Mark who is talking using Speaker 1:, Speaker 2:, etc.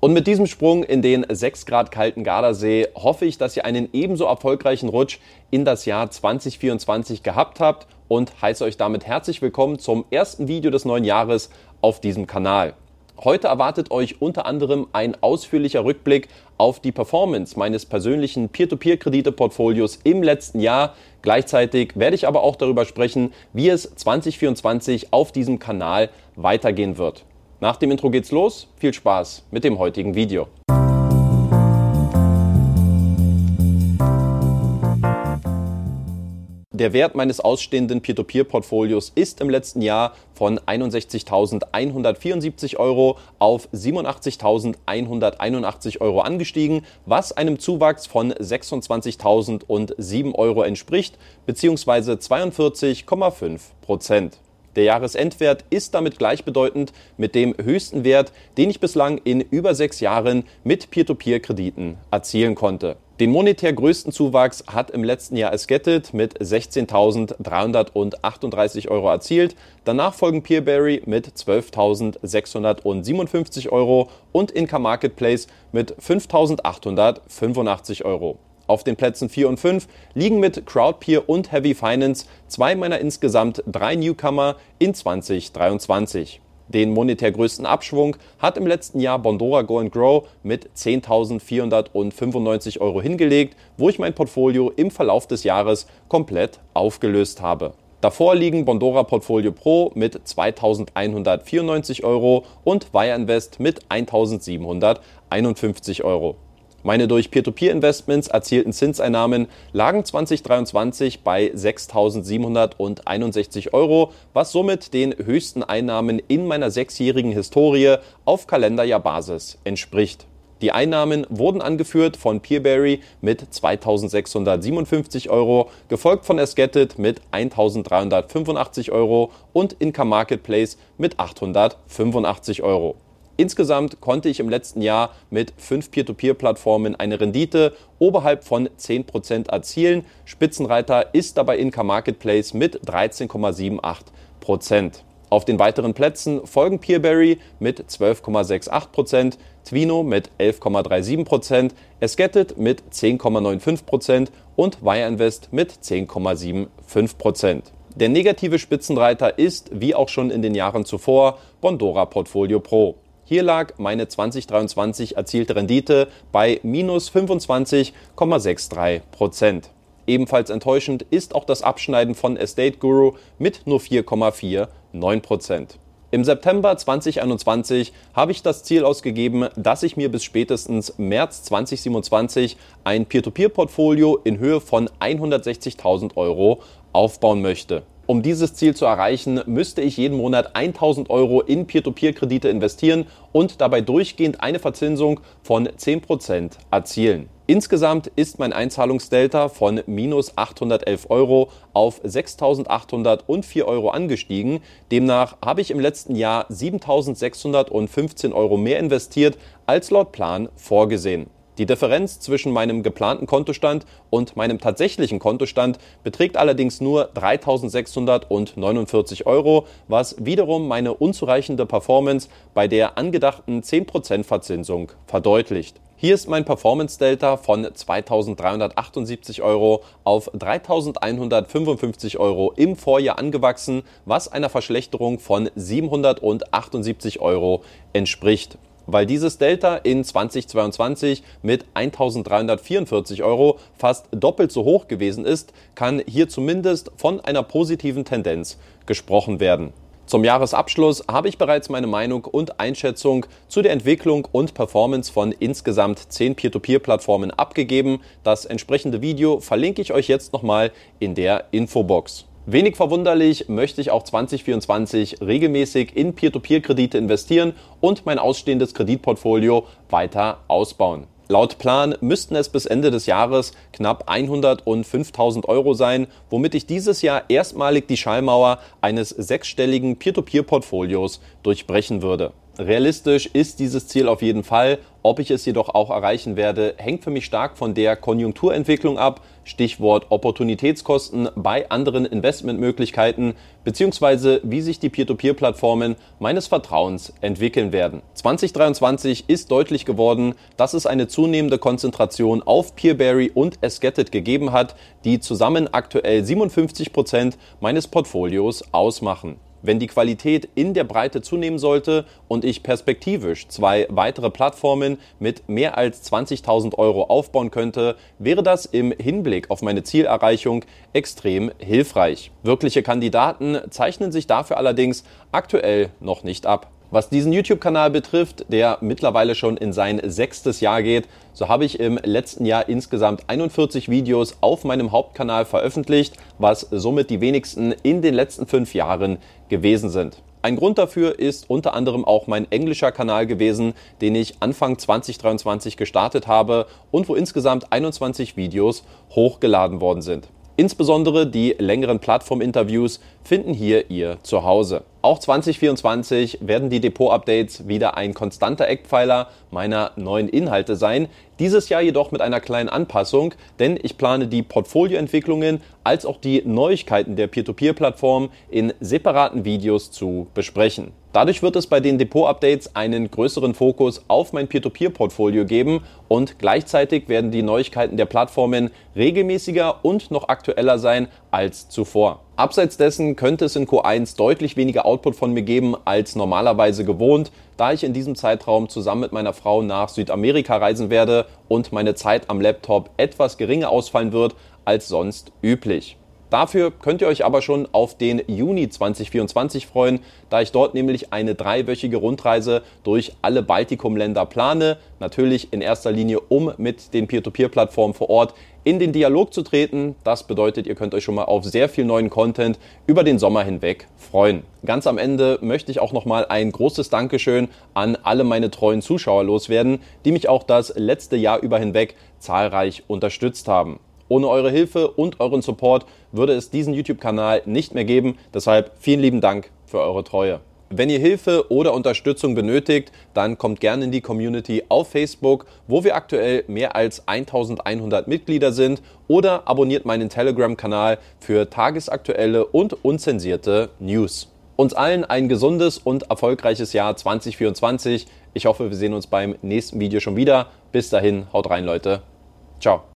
Speaker 1: Und mit diesem Sprung in den 6 Grad kalten Gardasee hoffe ich, dass ihr einen ebenso erfolgreichen Rutsch in das Jahr 2024 gehabt habt und heiße euch damit herzlich willkommen zum ersten Video des neuen Jahres auf diesem Kanal. Heute erwartet euch unter anderem ein ausführlicher Rückblick auf die Performance meines persönlichen Peer-to-Peer-Kredite-Portfolios im letzten Jahr. Gleichzeitig werde ich aber auch darüber sprechen, wie es 2024 auf diesem Kanal weitergehen wird. Nach dem Intro geht's los. Viel Spaß mit dem heutigen Video. Der Wert meines ausstehenden Peer-to-Peer-Portfolios ist im letzten Jahr von 61.174 Euro auf 87.181 Euro angestiegen, was einem Zuwachs von 26.007 Euro entspricht, beziehungsweise 42,5 Prozent. Der Jahresendwert ist damit gleichbedeutend mit dem höchsten Wert, den ich bislang in über sechs Jahren mit Peer-to-Peer-Krediten erzielen konnte. Den monetär größten Zuwachs hat im letzten Jahr Esgetted mit 16.338 Euro erzielt. Danach folgen Peerberry mit 12.657 Euro und Inka Marketplace mit 5.885 Euro. Auf den Plätzen 4 und 5 liegen mit Crowdpeer und Heavy Finance zwei meiner insgesamt drei Newcomer in 2023. Den monetär größten Abschwung hat im letzten Jahr Bondora Go and Grow mit 10.495 Euro hingelegt, wo ich mein Portfolio im Verlauf des Jahres komplett aufgelöst habe. Davor liegen Bondora Portfolio Pro mit 2.194 Euro und Wire Invest mit 1.751 Euro. Meine durch Peer-to-Peer-Investments erzielten Zinseinnahmen lagen 2023 bei 6.761 Euro, was somit den höchsten Einnahmen in meiner sechsjährigen Historie auf Kalenderjahrbasis entspricht. Die Einnahmen wurden angeführt von Peerberry mit 2.657 Euro, gefolgt von Esgetted mit 1.385 Euro und Inca Marketplace mit 885 Euro. Insgesamt konnte ich im letzten Jahr mit fünf Peer-to-Peer-Plattformen eine Rendite oberhalb von 10% erzielen. Spitzenreiter ist dabei Inka Marketplace mit 13,78%. Auf den weiteren Plätzen folgen Peerberry mit 12,68%, Twino mit 11,37%, Esgetted mit 10,95% und Wireinvest mit 10,75%. Der negative Spitzenreiter ist, wie auch schon in den Jahren zuvor, Bondora Portfolio Pro. Hier lag meine 2023 erzielte Rendite bei minus 25,63 Prozent. Ebenfalls enttäuschend ist auch das Abschneiden von Estate Guru mit nur 4,49 Prozent. Im September 2021 habe ich das Ziel ausgegeben, dass ich mir bis spätestens März 2027 ein Peer-to-Peer-Portfolio in Höhe von 160.000 Euro aufbauen möchte. Um dieses Ziel zu erreichen, müsste ich jeden Monat 1000 Euro in Peer-to-Peer-Kredite investieren und dabei durchgehend eine Verzinsung von 10% erzielen. Insgesamt ist mein Einzahlungsdelta von minus 811 Euro auf 6.804 Euro angestiegen. Demnach habe ich im letzten Jahr 7.615 Euro mehr investiert als laut Plan vorgesehen. Die Differenz zwischen meinem geplanten Kontostand und meinem tatsächlichen Kontostand beträgt allerdings nur 3.649 Euro, was wiederum meine unzureichende Performance bei der angedachten 10% Verzinsung verdeutlicht. Hier ist mein Performance Delta von 2.378 Euro auf 3.155 Euro im Vorjahr angewachsen, was einer Verschlechterung von 778 Euro entspricht. Weil dieses Delta in 2022 mit 1.344 Euro fast doppelt so hoch gewesen ist, kann hier zumindest von einer positiven Tendenz gesprochen werden. Zum Jahresabschluss habe ich bereits meine Meinung und Einschätzung zu der Entwicklung und Performance von insgesamt 10 Peer-to-Peer-Plattformen abgegeben. Das entsprechende Video verlinke ich euch jetzt nochmal in der Infobox. Wenig verwunderlich möchte ich auch 2024 regelmäßig in Peer-to-Peer-Kredite investieren und mein ausstehendes Kreditportfolio weiter ausbauen. Laut Plan müssten es bis Ende des Jahres knapp 105.000 Euro sein, womit ich dieses Jahr erstmalig die Schallmauer eines sechsstelligen Peer-to-Peer-Portfolios durchbrechen würde. Realistisch ist dieses Ziel auf jeden Fall. Ob ich es jedoch auch erreichen werde, hängt für mich stark von der Konjunkturentwicklung ab. Stichwort Opportunitätskosten bei anderen Investmentmöglichkeiten beziehungsweise wie sich die Peer-to-Peer-Plattformen meines Vertrauens entwickeln werden. 2023 ist deutlich geworden, dass es eine zunehmende Konzentration auf Peerberry und Esgetted gegeben hat, die zusammen aktuell 57 Prozent meines Portfolios ausmachen. Wenn die Qualität in der Breite zunehmen sollte und ich perspektivisch zwei weitere Plattformen mit mehr als 20.000 Euro aufbauen könnte, wäre das im Hinblick auf meine Zielerreichung extrem hilfreich. Wirkliche Kandidaten zeichnen sich dafür allerdings aktuell noch nicht ab. Was diesen YouTube-Kanal betrifft, der mittlerweile schon in sein sechstes Jahr geht, so habe ich im letzten Jahr insgesamt 41 Videos auf meinem Hauptkanal veröffentlicht, was somit die wenigsten in den letzten fünf Jahren gewesen sind. Ein Grund dafür ist unter anderem auch mein englischer Kanal gewesen, den ich Anfang 2023 gestartet habe und wo insgesamt 21 Videos hochgeladen worden sind. Insbesondere die längeren Plattform-Interviews finden hier ihr Zuhause. Auch 2024 werden die Depot-Updates wieder ein konstanter Eckpfeiler meiner neuen Inhalte sein. Dieses Jahr jedoch mit einer kleinen Anpassung, denn ich plane die Portfolioentwicklungen als auch die Neuigkeiten der Peer-to-Peer-Plattform in separaten Videos zu besprechen. Dadurch wird es bei den Depot-Updates einen größeren Fokus auf mein Peer-to-Peer-Portfolio geben und gleichzeitig werden die Neuigkeiten der Plattformen regelmäßiger und noch aktueller sein als zuvor. Abseits dessen könnte es in Q1 deutlich weniger Output von mir geben als normalerweise gewohnt, da ich in diesem Zeitraum zusammen mit meiner Frau nach Südamerika reisen werde und meine Zeit am Laptop etwas geringer ausfallen wird als sonst üblich. Dafür könnt ihr euch aber schon auf den Juni 2024 freuen, da ich dort nämlich eine dreiwöchige Rundreise durch alle Baltikumländer plane. Natürlich in erster Linie, um mit den Peer-to-Peer-Plattformen vor Ort in den Dialog zu treten. Das bedeutet, ihr könnt euch schon mal auf sehr viel neuen Content über den Sommer hinweg freuen. Ganz am Ende möchte ich auch noch mal ein großes Dankeschön an alle meine treuen Zuschauer loswerden, die mich auch das letzte Jahr über hinweg zahlreich unterstützt haben. Ohne eure Hilfe und euren Support würde es diesen YouTube-Kanal nicht mehr geben. Deshalb vielen lieben Dank für eure Treue. Wenn ihr Hilfe oder Unterstützung benötigt, dann kommt gerne in die Community auf Facebook, wo wir aktuell mehr als 1100 Mitglieder sind oder abonniert meinen Telegram-Kanal für tagesaktuelle und unzensierte News. Uns allen ein gesundes und erfolgreiches Jahr 2024. Ich hoffe, wir sehen uns beim nächsten Video schon wieder. Bis dahin, haut rein, Leute. Ciao.